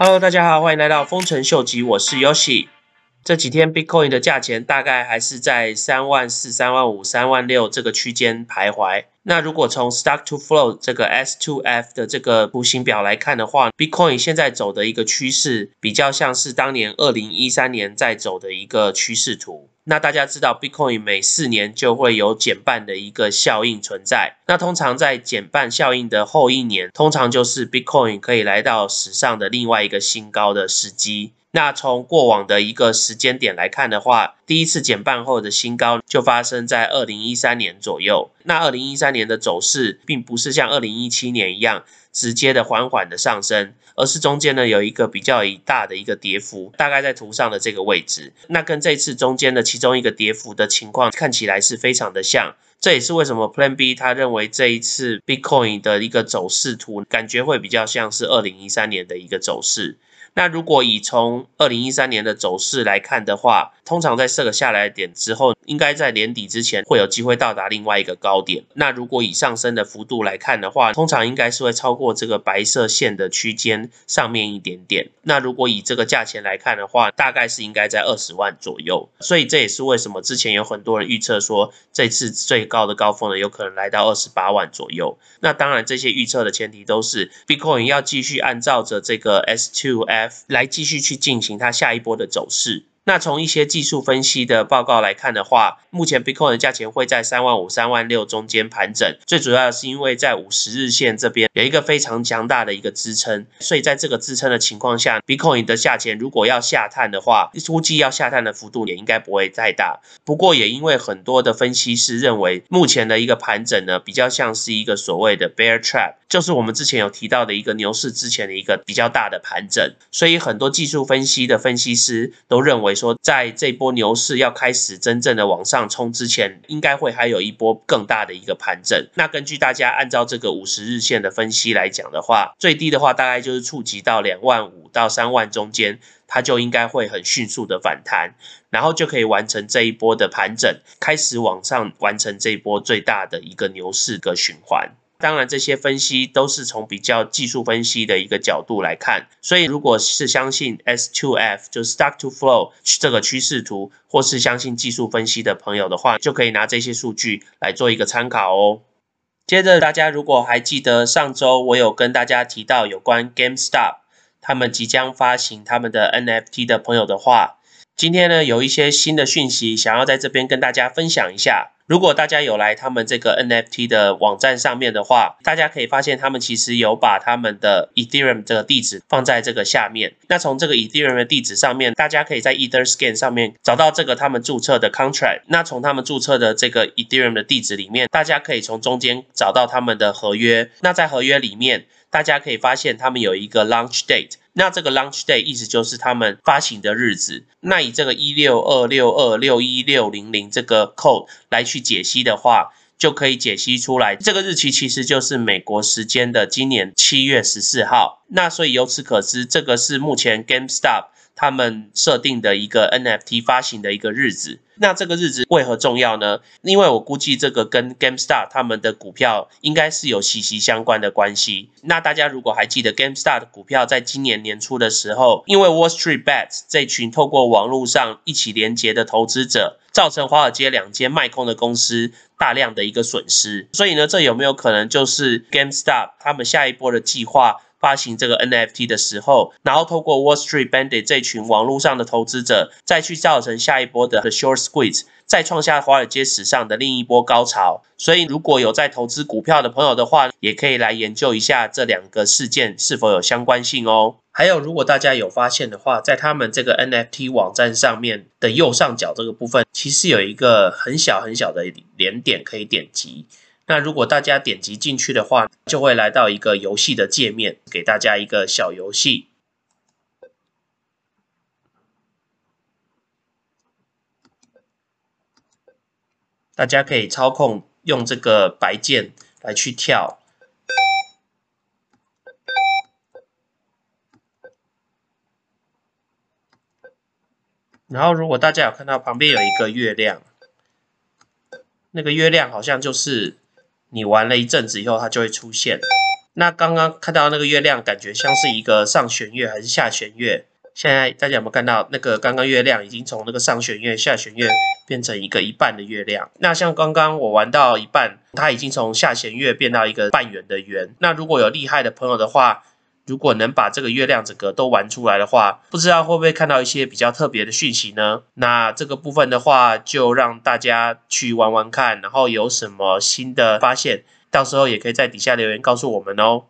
Hello，大家好，欢迎来到丰臣秀吉，我是 Yoshi。这几天 Bitcoin 的价钱大概还是在三万四、三万五、三万六这个区间徘徊。那如果从 Stock to Flow 这个 S2F 的这个图形表来看的话，Bitcoin 现在走的一个趋势比较像是当年二零一三年在走的一个趋势图。那大家知道，Bitcoin 每四年就会有减半的一个效应存在。那通常在减半效应的后一年，通常就是 Bitcoin 可以来到史上的另外一个新高的时机。那从过往的一个时间点来看的话，第一次减半后的新高就发生在二零一三年左右。那二零一三年的走势并不是像二零一七年一样直接的缓缓的上升，而是中间呢有一个比较大的一个跌幅，大概在图上的这个位置。那跟这次中间的其中一个跌幅的情况看起来是非常的像。这也是为什么 Plan B 他认为这一次 Bitcoin 的一个走势图感觉会比较像是二零一三年的一个走势。那如果以从二零一三年的走势来看的话，通常在设个下来点之后，应该在年底之前会有机会到达另外一个高点。那如果以上升的幅度来看的话，通常应该是会超过这个白色线的区间上面一点点。那如果以这个价钱来看的话，大概是应该在二十万左右。所以这也是为什么之前有很多人预测说，这次最高的高峰呢，有可能来到二十八万左右。那当然，这些预测的前提都是 Bitcoin 要继续按照着这个 S2F。来继续去进行它下一波的走势。那从一些技术分析的报告来看的话，目前 Bitcoin 的价钱会在三万五、三万六中间盘整，最主要的是因为在五十日线这边有一个非常强大的一个支撑，所以在这个支撑的情况下，Bitcoin 的价钱如果要下探的话，估计要下探的幅度也应该不会太大。不过也因为很多的分析师认为，目前的一个盘整呢，比较像是一个所谓的 Bear Trap，就是我们之前有提到的一个牛市之前的一个比较大的盘整，所以很多技术分析的分析师都认为。说在这波牛市要开始真正的往上冲之前，应该会还有一波更大的一个盘整。那根据大家按照这个五十日线的分析来讲的话，最低的话大概就是触及到两万五到三万中间，它就应该会很迅速的反弹，然后就可以完成这一波的盘整，开始往上完成这一波最大的一个牛市的循环。当然，这些分析都是从比较技术分析的一个角度来看，所以如果是相信 S2F 就 Stock to Flow 这个趋势图，或是相信技术分析的朋友的话，就可以拿这些数据来做一个参考哦。接着，大家如果还记得上周我有跟大家提到有关 GameStop 他们即将发行他们的 NFT 的朋友的话，今天呢有一些新的讯息想要在这边跟大家分享一下。如果大家有来他们这个 NFT 的网站上面的话，大家可以发现他们其实有把他们的 Ethereum 这个地址放在这个下面。那从这个 Ethereum 的地址上面，大家可以在 EtherScan 上面找到这个他们注册的 Contract。那从他们注册的这个 Ethereum 的地址里面，大家可以从中间找到他们的合约。那在合约里面，大家可以发现他们有一个 Launch Date。那这个 launch day 意思就是他们发行的日子。那以这个一六二六二六一六零零这个 code 来去解析的话，就可以解析出来，这个日期其实就是美国时间的今年七月十四号。那所以由此可知，这个是目前 GameStop 他们设定的一个 NFT 发行的一个日子。那这个日子为何重要呢？因为我估计这个跟 GameStar 他们的股票应该是有息息相关的关系。那大家如果还记得 GameStar 的股票在今年年初的时候，因为 Wall Street Bets 这群透过网络上一起连接的投资者，造成华尔街两间卖空的公司大量的一个损失。所以呢，这有没有可能就是 GameStar 他们下一波的计划？发行这个 NFT 的时候，然后透过 Wall Street Bandit 这群网络上的投资者，再去造成下一波的 Short Squeeze，再创下华尔街史上的另一波高潮。所以，如果有在投资股票的朋友的话，也可以来研究一下这两个事件是否有相关性哦。还有，如果大家有发现的话，在他们这个 NFT 网站上面的右上角这个部分，其实有一个很小很小的连点可以点击。那如果大家点击进去的话，就会来到一个游戏的界面，给大家一个小游戏。大家可以操控用这个白键来去跳。然后，如果大家有看到旁边有一个月亮，那个月亮好像就是。你玩了一阵子以后，它就会出现。那刚刚看到那个月亮，感觉像是一个上弦月还是下弦月？现在大家有没有看到那个刚刚月亮已经从那个上弦月、下弦月变成一个一半的月亮？那像刚刚我玩到一半，它已经从下弦月变到一个半圆的圆。那如果有厉害的朋友的话，如果能把这个月亮整个都玩出来的话，不知道会不会看到一些比较特别的讯息呢？那这个部分的话，就让大家去玩玩看，然后有什么新的发现，到时候也可以在底下留言告诉我们哦。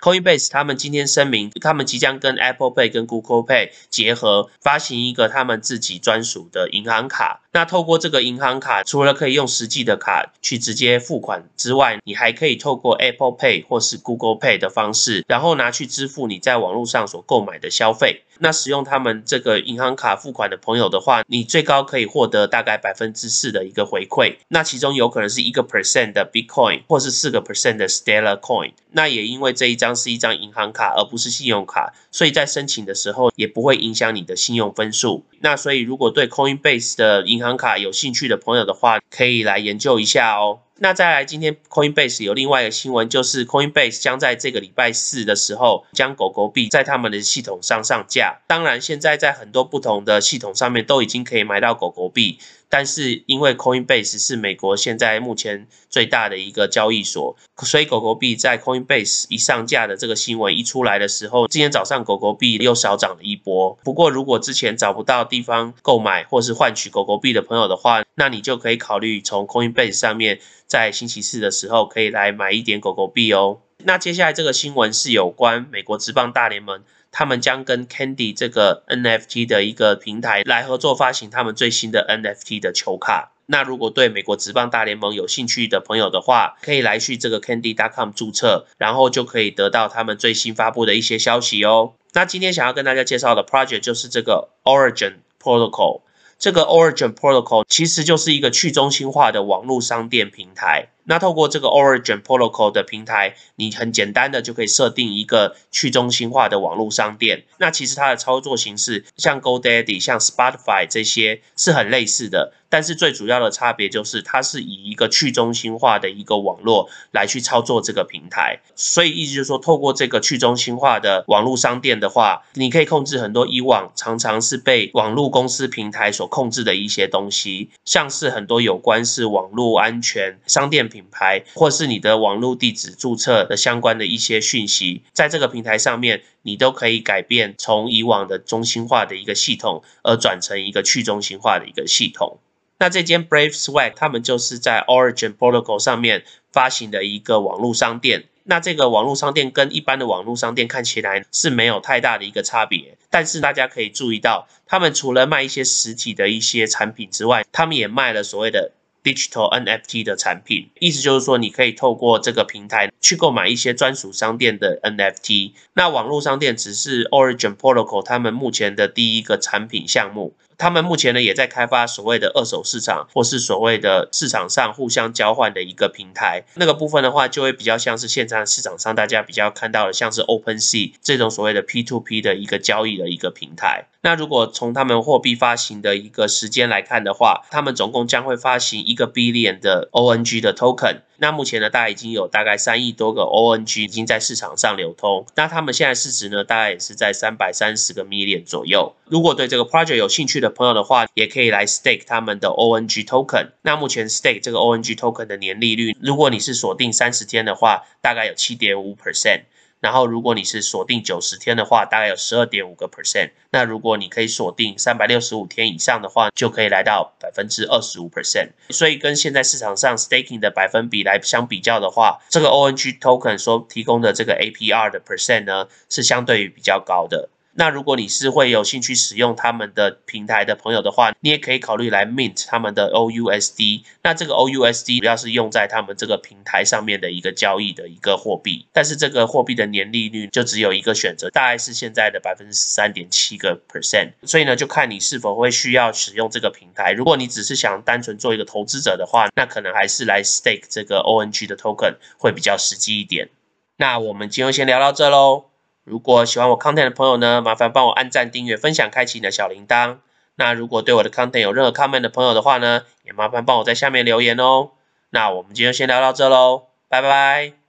Coinbase 他们今天声明，他们即将跟 Apple Pay 跟 Google Pay 结合，发行一个他们自己专属的银行卡。那透过这个银行卡，除了可以用实际的卡去直接付款之外，你还可以透过 Apple Pay 或是 Google Pay 的方式，然后拿去支付你在网络上所购买的消费。那使用他们这个银行卡付款的朋友的话，你最高可以获得大概百分之四的一个回馈。那其中有可能是一个 percent 的 Bitcoin，或是四个 percent 的 Stellar Coin。那也因为这一张是一张银行卡，而不是信用卡，所以在申请的时候也不会影响你的信用分数。那所以如果对 Coinbase 的银行卡有兴趣的朋友的话，可以来研究一下哦。那再来，今天 Coinbase 有另外一个新闻，就是 Coinbase 将在这个礼拜四的时候将狗狗币在他们的系统上上架。当然，现在在很多不同的系统上面都已经可以买到狗狗币。但是因为 Coinbase 是美国现在目前最大的一个交易所，所以狗狗币在 Coinbase 一上架的这个新闻一出来的时候，今天早上狗狗币又少涨了一波。不过如果之前找不到地方购买或是换取狗狗币的朋友的话，那你就可以考虑从 Coinbase 上面在星期四的时候可以来买一点狗狗币哦。那接下来这个新闻是有关美国职棒大联盟。他们将跟 Candy 这个 NFT 的一个平台来合作发行他们最新的 NFT 的球卡。那如果对美国职棒大联盟有兴趣的朋友的话，可以来去这个 Candy.com 注册，然后就可以得到他们最新发布的一些消息哦。那今天想要跟大家介绍的 project 就是这个 Origin Protocol。这个 Origin Protocol 其实就是一个去中心化的网络商店平台。那透过这个 Origin Protocol 的平台，你很简单的就可以设定一个去中心化的网络商店。那其实它的操作形式像 GoDaddy、像 Spotify 这些是很类似的，但是最主要的差别就是它是以一个去中心化的一个网络来去操作这个平台。所以意思就是说，透过这个去中心化的网络商店的话，你可以控制很多以往常常是被网络公司平台所控制的一些东西，像是很多有关是网络安全、商店。品牌或是你的网络地址注册的相关的一些讯息，在这个平台上面，你都可以改变从以往的中心化的一个系统，而转成一个去中心化的一个系统。那这间 Brave Swag 他们就是在 Origin Protocol 上面发行的一个网络商店。那这个网络商店跟一般的网络商店看起来是没有太大的一个差别，但是大家可以注意到，他们除了卖一些实体的一些产品之外，他们也卖了所谓的。Digital NFT 的产品，意思就是说，你可以透过这个平台去购买一些专属商店的 NFT。那网络商店只是 Origin Protocol 他们目前的第一个产品项目。他们目前呢也在开发所谓的二手市场，或是所谓的市场上互相交换的一个平台。那个部分的话，就会比较像是现在市场上大家比较看到的，像是 OpenSea 这种所谓的 P2P 的一个交易的一个平台。那如果从他们货币发行的一个时间来看的话，他们总共将会发行一个 billion 的 ONG 的 token。那目前呢，大概已经有大概三亿多个 ONG 已经在市场上流通。那他们现在市值呢，大概也是在三百三十个 million 左右。如果对这个 project 有兴趣的朋友的话，也可以来 stake 他们的 ONG token。那目前 stake 这个 ONG token 的年利率，如果你是锁定三十天的话，大概有七点五 percent。然后，如果你是锁定九十天的话，大概有十二点五个 percent。那如果你可以锁定三百六十五天以上的话，就可以来到百分之二十五 percent。所以跟现在市场上 staking 的百分比来相比较的话，这个 ONG token 所提供的这个 APR 的 percent 呢，是相对于比较高的。那如果你是会有兴趣使用他们的平台的朋友的话，你也可以考虑来 mint 他们的 OUSD。那这个 OUSD 主要是用在他们这个平台上面的一个交易的一个货币，但是这个货币的年利率就只有一个选择，大概是现在的百分之三点七个 percent。所以呢，就看你是否会需要使用这个平台。如果你只是想单纯做一个投资者的话，那可能还是来 stake 这个 ONG 的 token 会比较实际一点。那我们今天先聊到这喽。如果喜欢我 content 的朋友呢，麻烦帮我按赞、订阅、分享、开启你的小铃铛。那如果对我的 content 有任何 comment 的朋友的话呢，也麻烦帮我在下面留言哦。那我们今天先聊到这喽，拜拜。